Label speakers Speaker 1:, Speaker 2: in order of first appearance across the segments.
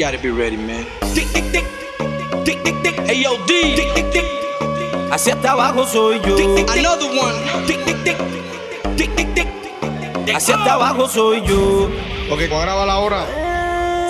Speaker 1: gotta be ready, man. Tic, tic, tic, tic, tic, tic, hey, yo, D. Tic, tic, tic.
Speaker 2: Hacia abajo soy yo.
Speaker 1: Tic, tic, Another one. Tic, tic, tic, tic, tic, tic.
Speaker 2: Hacia abajo soy yo.
Speaker 3: Ok, cuadraba la hora.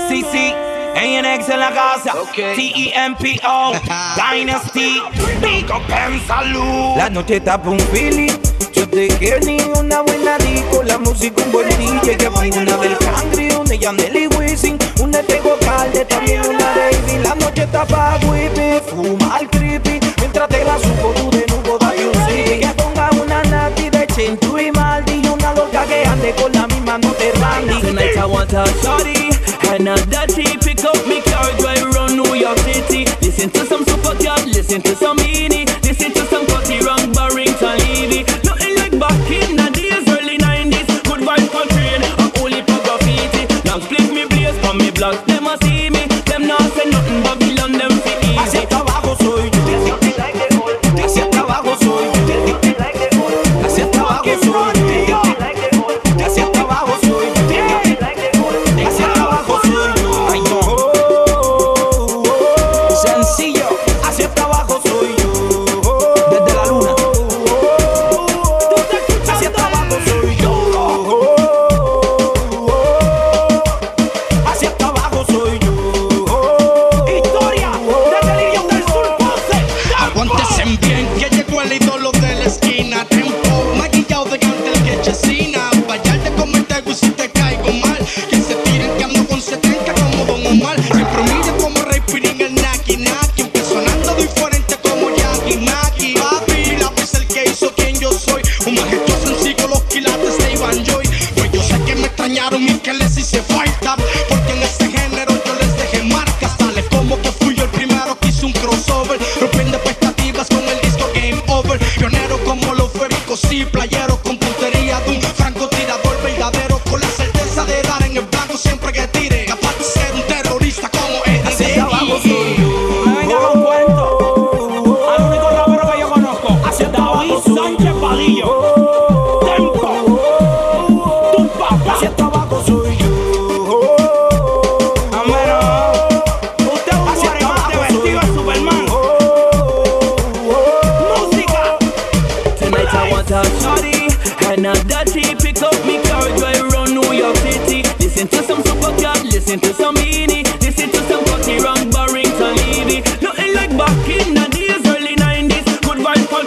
Speaker 2: Sí, sí. ANX en la casa,
Speaker 1: okay.
Speaker 2: T-E-M-P-O, Dynasty, Big Up salud. La noche está pa' un feeling, yo te quiero ni una buena disco, la música un buen DJ, que fue una del country, una Yanel y Wisin, una de Gocalde, también una Baby. La noche está pa' whippy, fumar creepy, mientras te la supo tú de nuevo dale un city. Que ponga una Nati de Chintu y Maldi, y una loca que ande con la misma, no te randy.
Speaker 4: Tonight's I want a shawty When that he pick up me car drive run New York City. Listen to some super cat, listen to some meanie.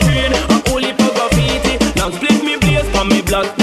Speaker 4: brain. I'm only power feet. Now split me blaze for me
Speaker 5: blood.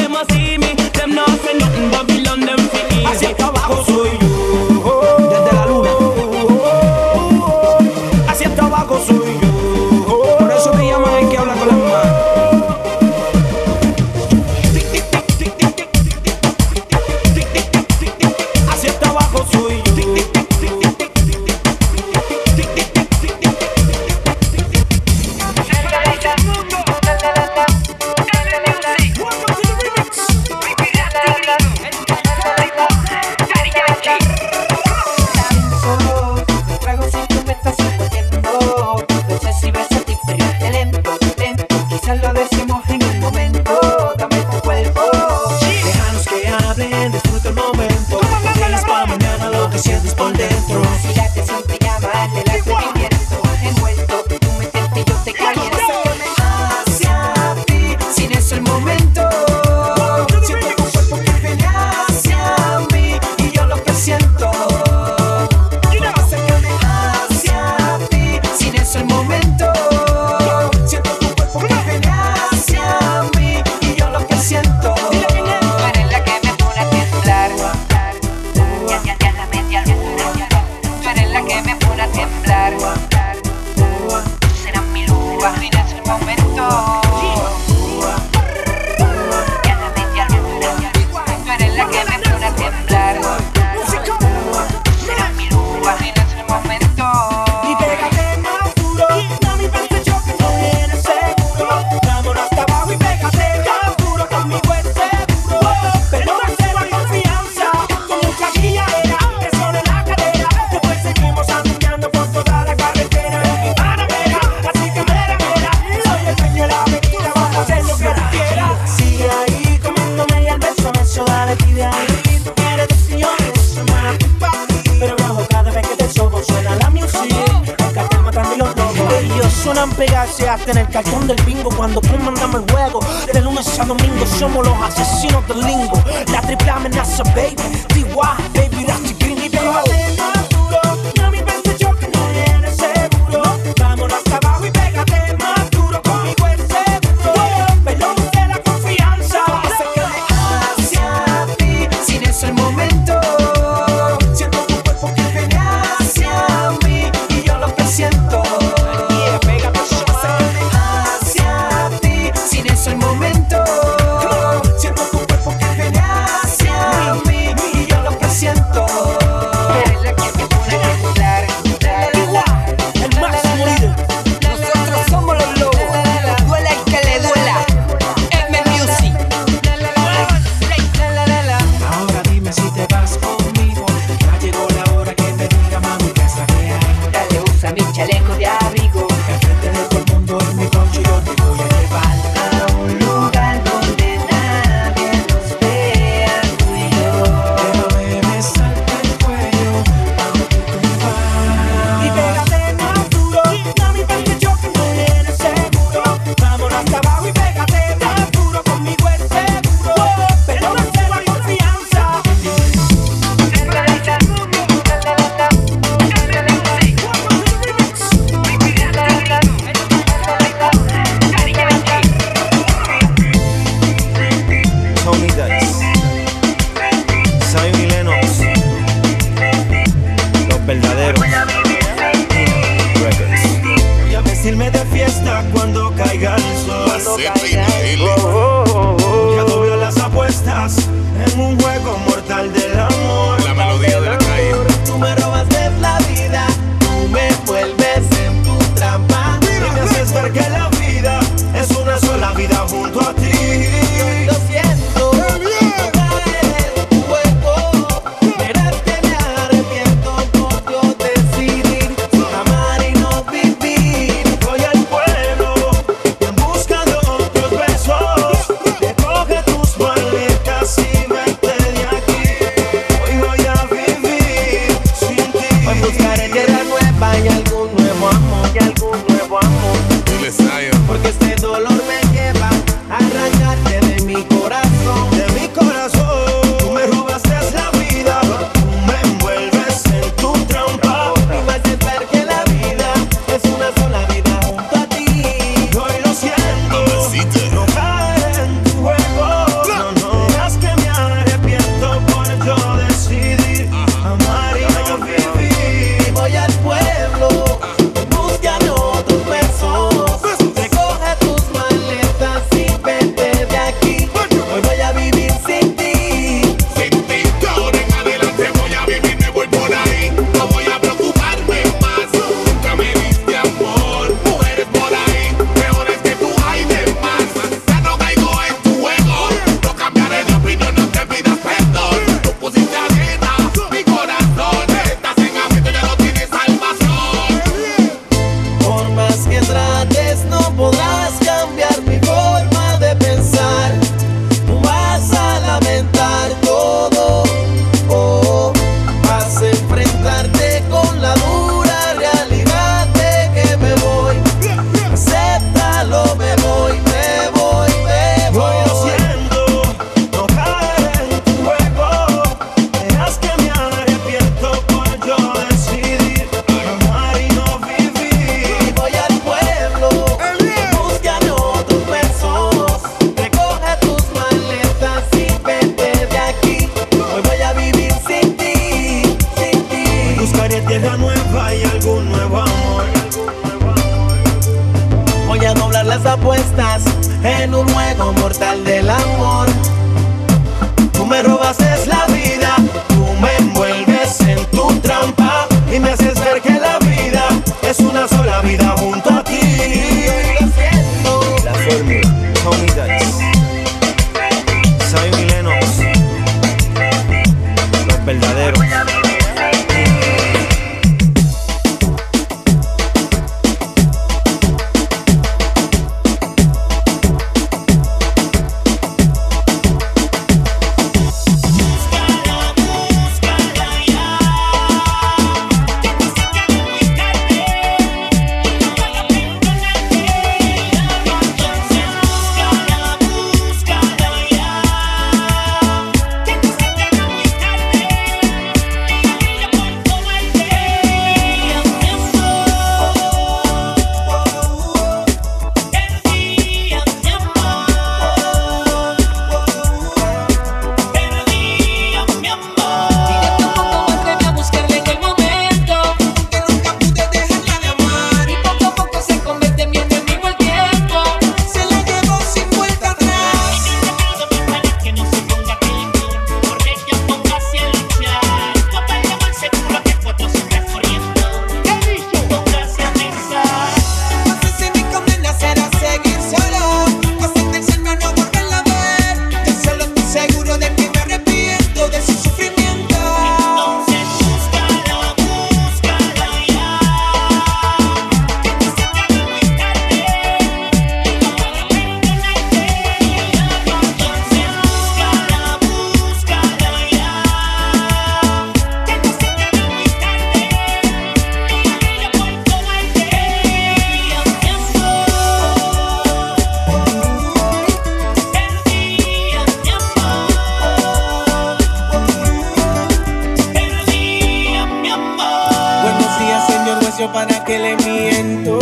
Speaker 6: espacio para que le miento.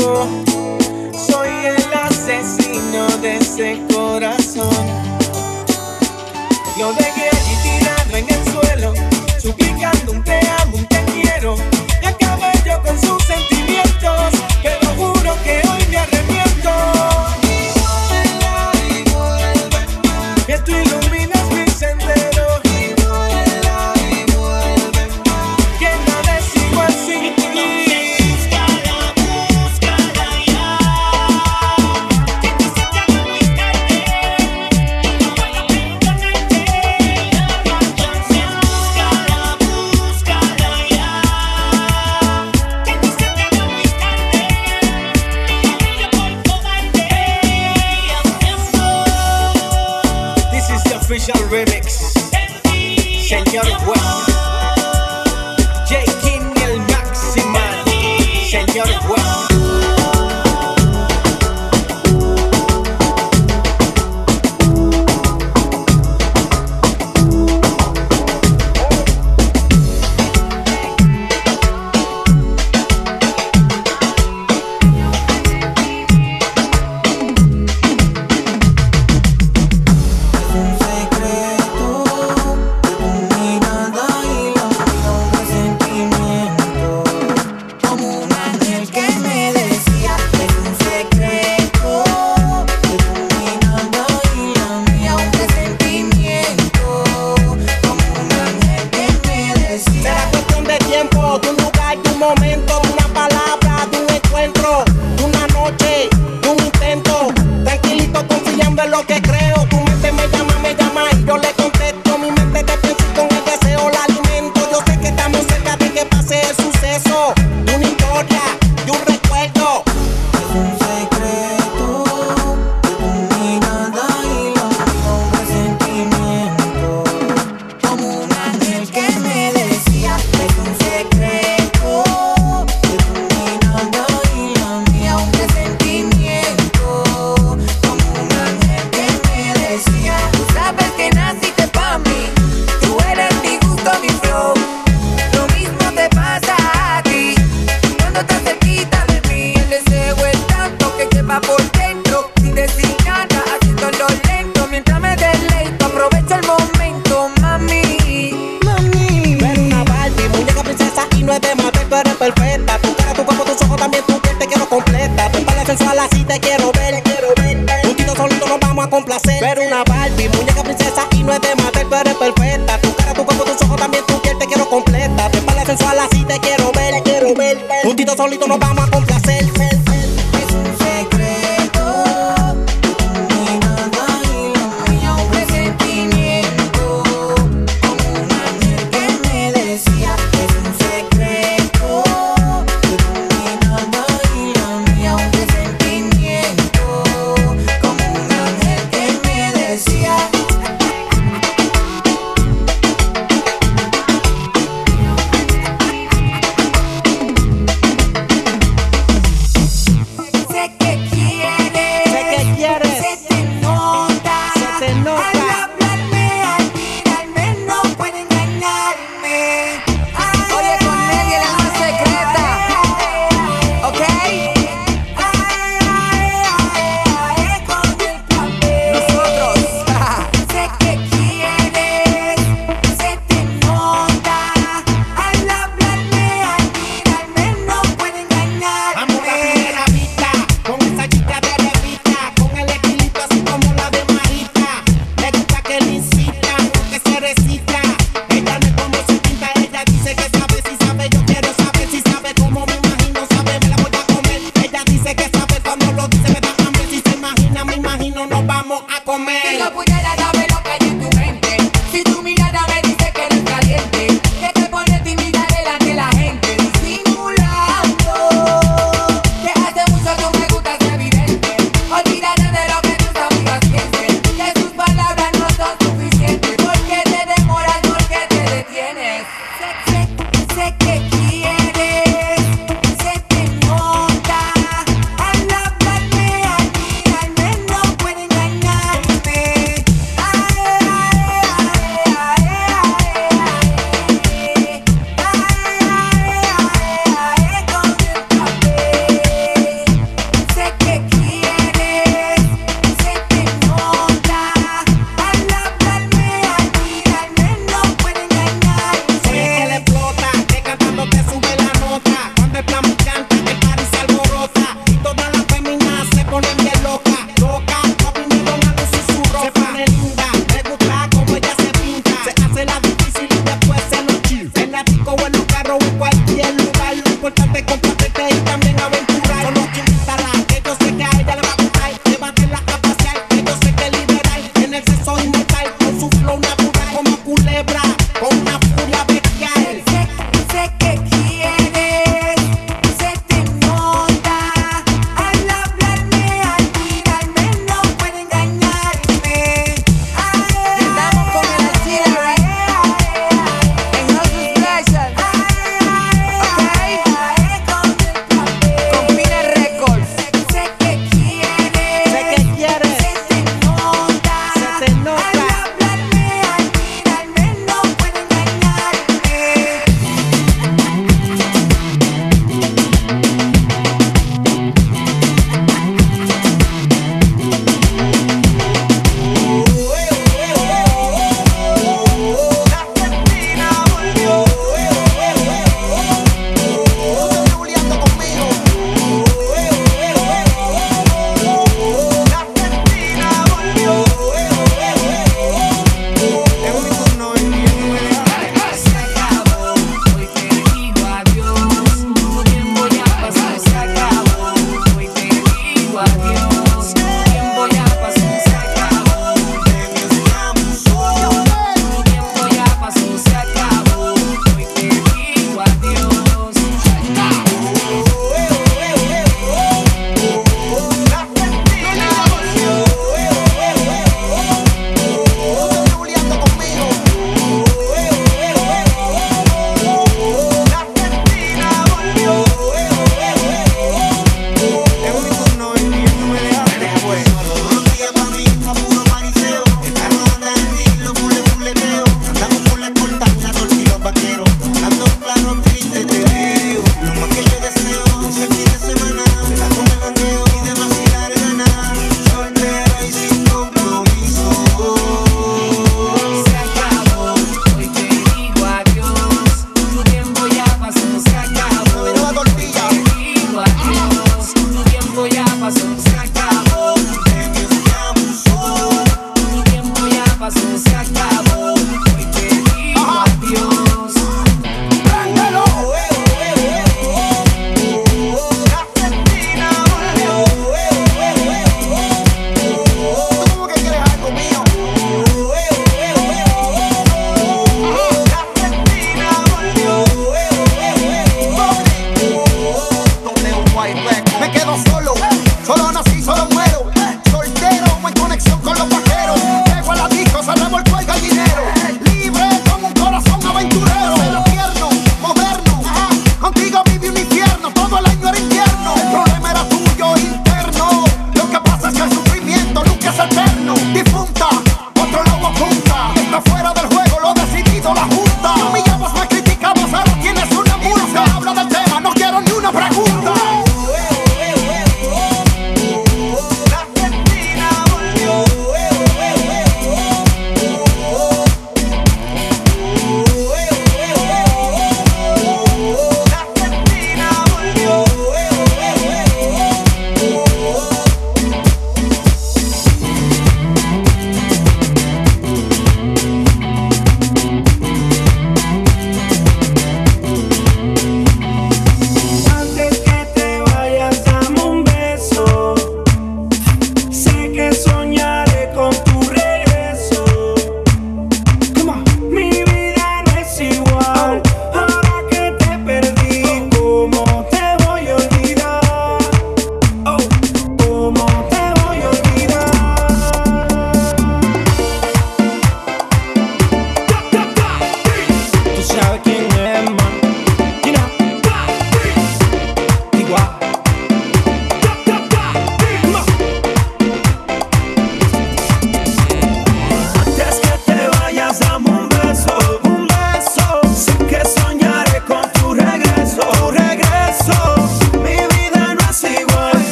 Speaker 6: Soy el asesino de ese corazón. Lo dejé allí tirado en el suelo, suplicando un te amo, un te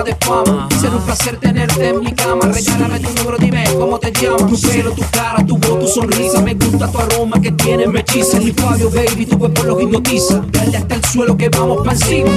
Speaker 7: carrera de
Speaker 6: fama. Será un placer tenerte en mi cama. Regálame tu número, dime cómo te llamas. Tu pelo, tu cara, tu voz, tu sonrisa. Me gusta tu aroma que tiene, me hechiza. Mi Fabio, baby, tu cuerpo lo hipnotiza. Dale hasta el suelo que vamos pa' encima.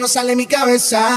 Speaker 7: no sale mi cabeza.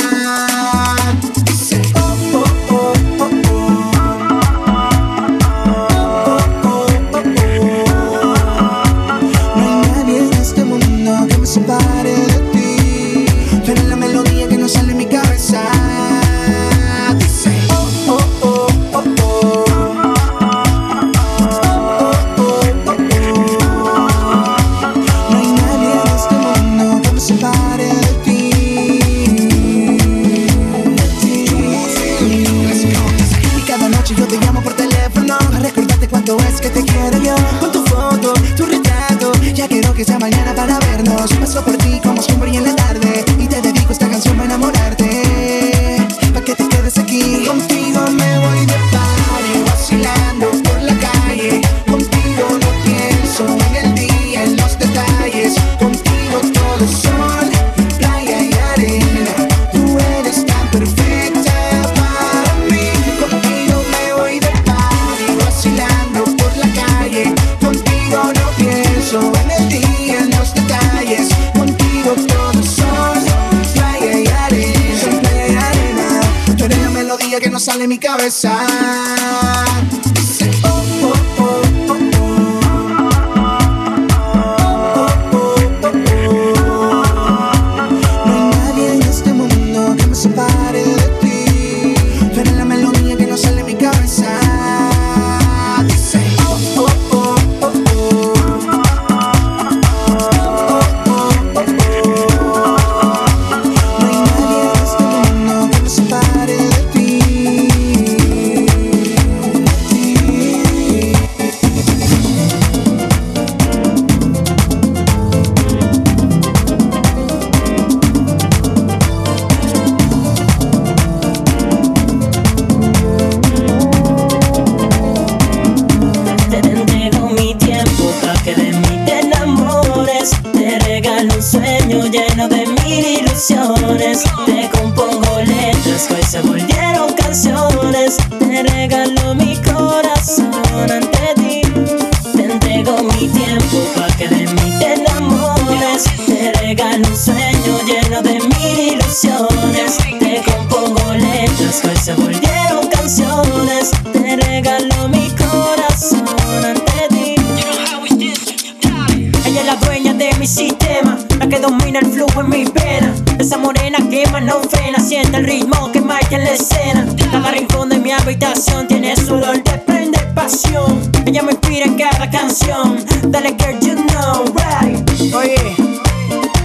Speaker 8: ritmo que marca la escena. Cada rincón de mi habitación tiene su olor, desprende pasión. Ella me inspira en cada canción. Dale, girl, you know, right. Oye,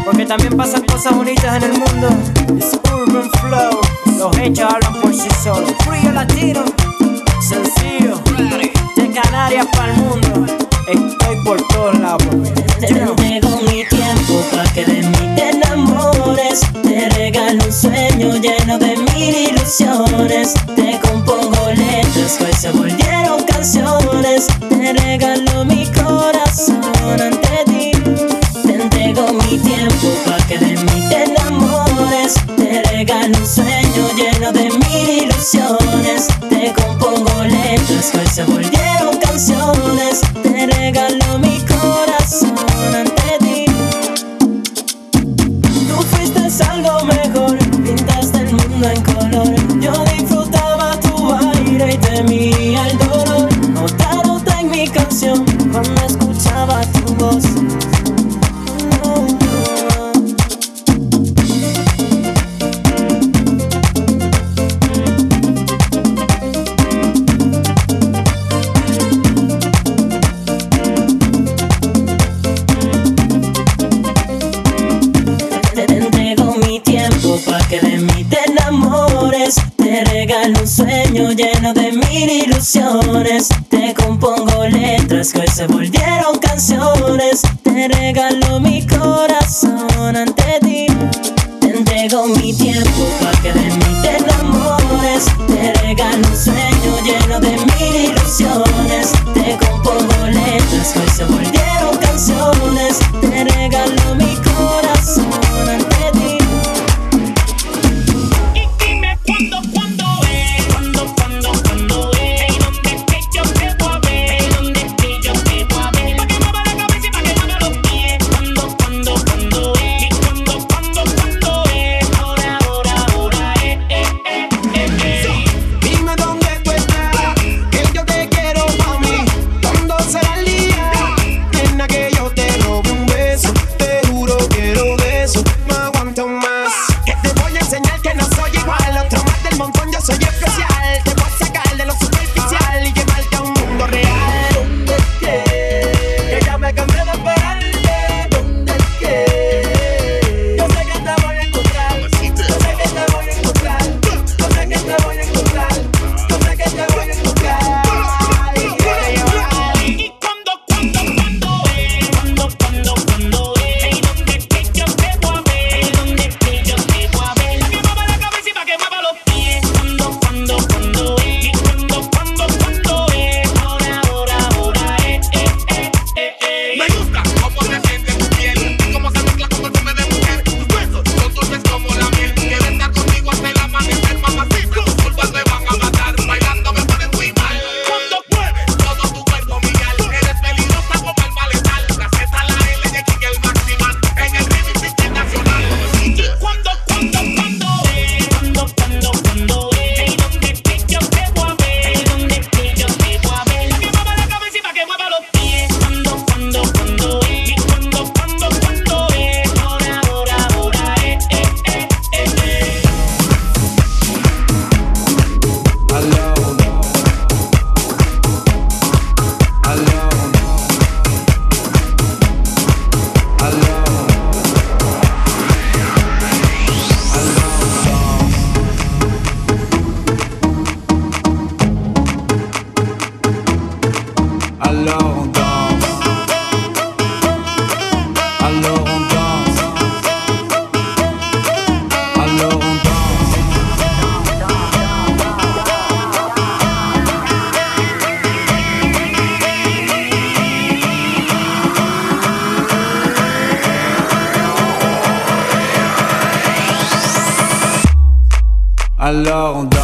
Speaker 8: porque también pasan cosas bonitas en el mundo. It's urban flow. Los hechos hablan por sí solos. Frío latino, sencillo. De Canarias para el mundo. Estoy por todos lados. Te entrego mi tiempo para que de mí te enamores. Te un sueño lleno de mil ilusiones. Te compongo letras, pues se volvieron canciones. Te regalo mi corazón ante ti. Te entrego mi tiempo para que de mí te. Te regalo un sueño lleno de mil ilusiones. Te compongo letras, pues se volvieron lleno de mil ilusiones. Te compongo letras que hoy se volvieron
Speaker 6: Alors on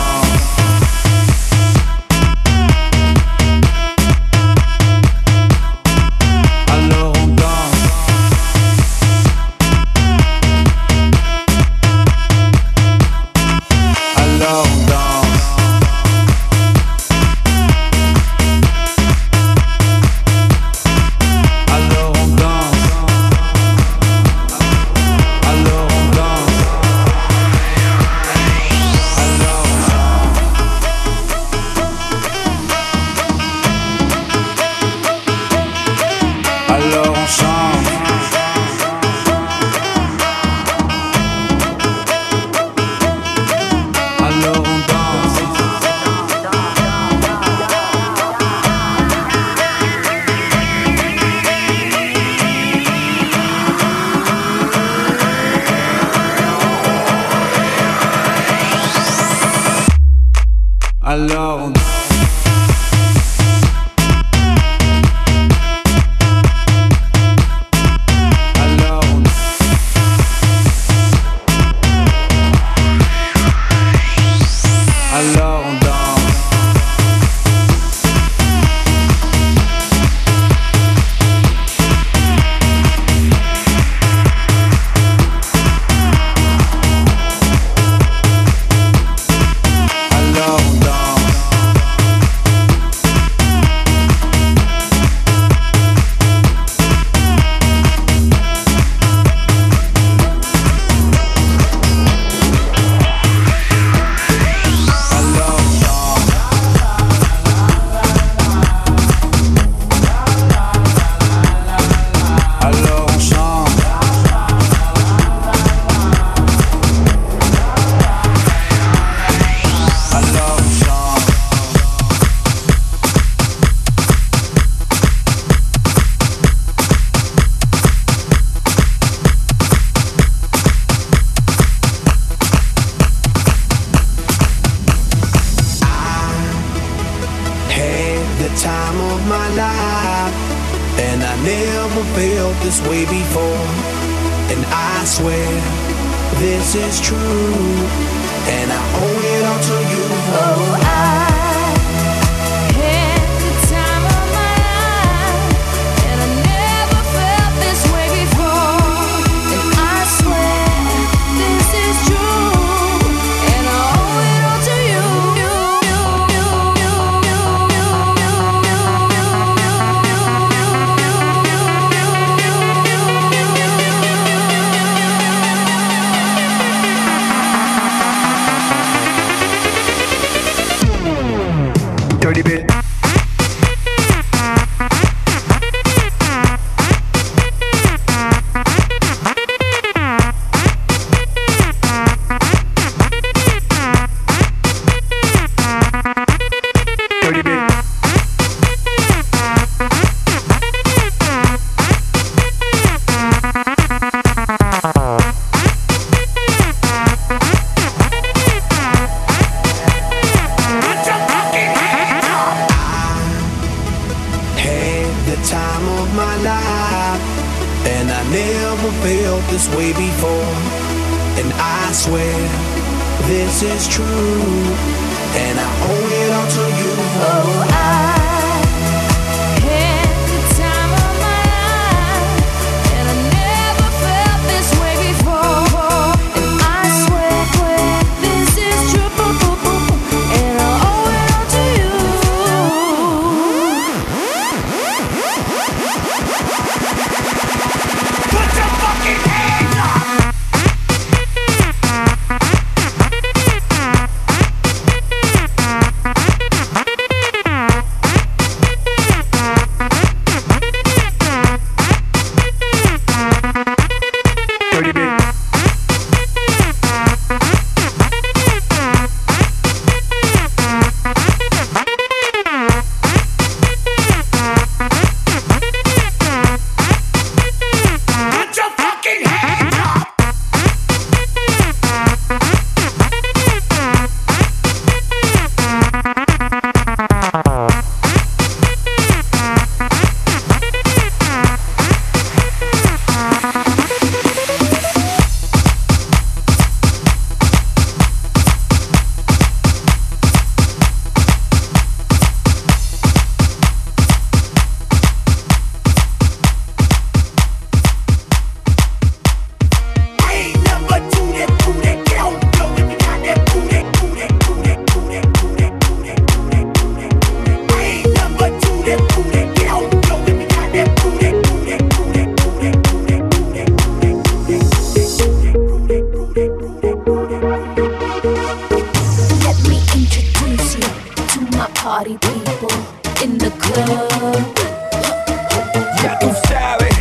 Speaker 9: Ya tú sabes,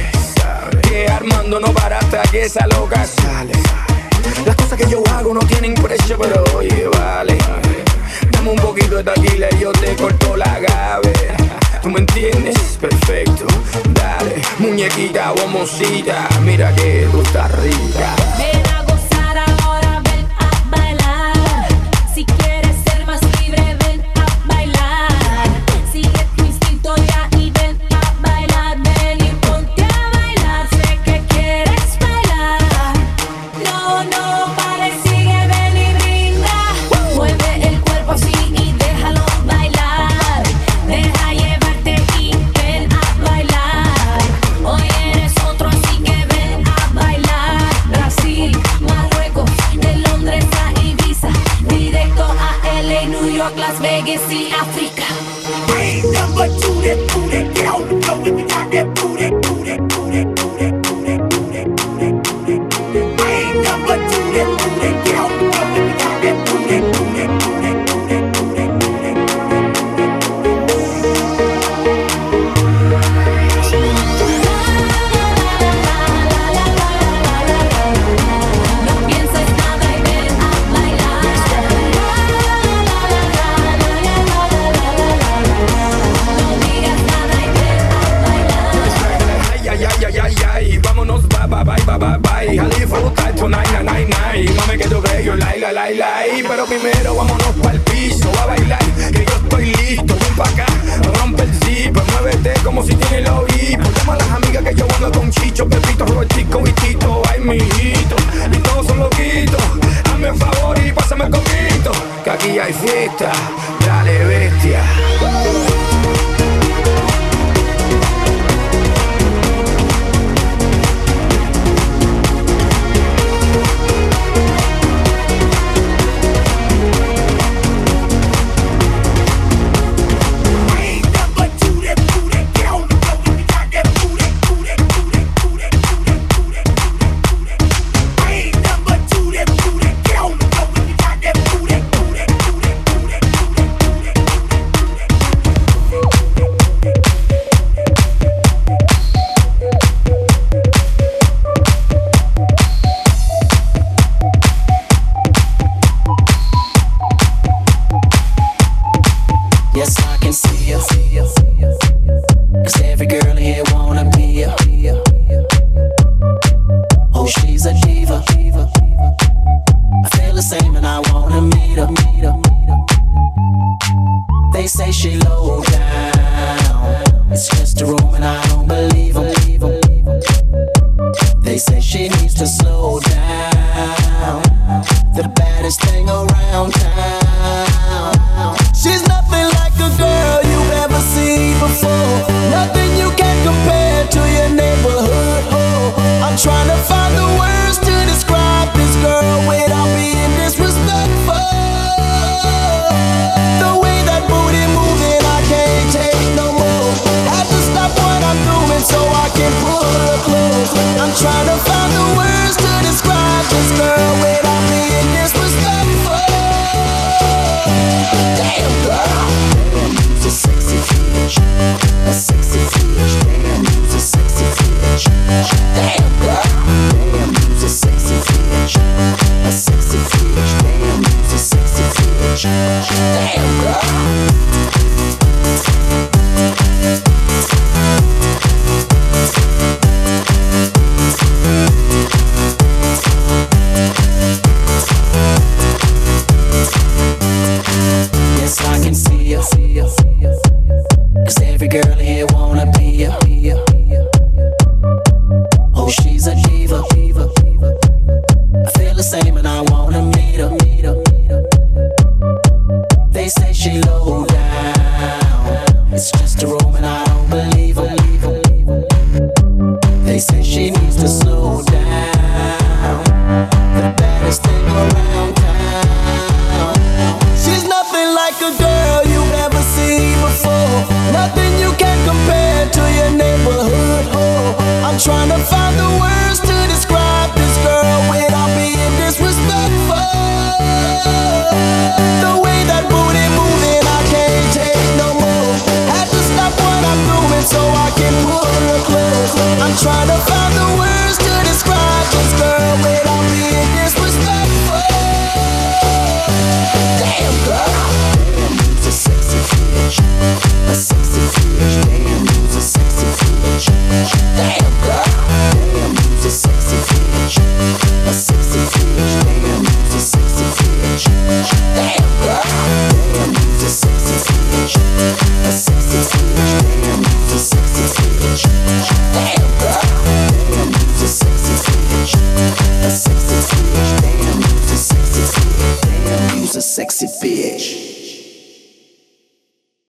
Speaker 9: que Armando no barata, que esa loca sale. Las cosas que yo hago no tienen precio, pero oye, vale. Dame un poquito de taquila y yo te corto la gaveta. ¿Tú me entiendes? Perfecto. Dale, muñequita, bomboncita, mira que tú estás rica.
Speaker 7: She's a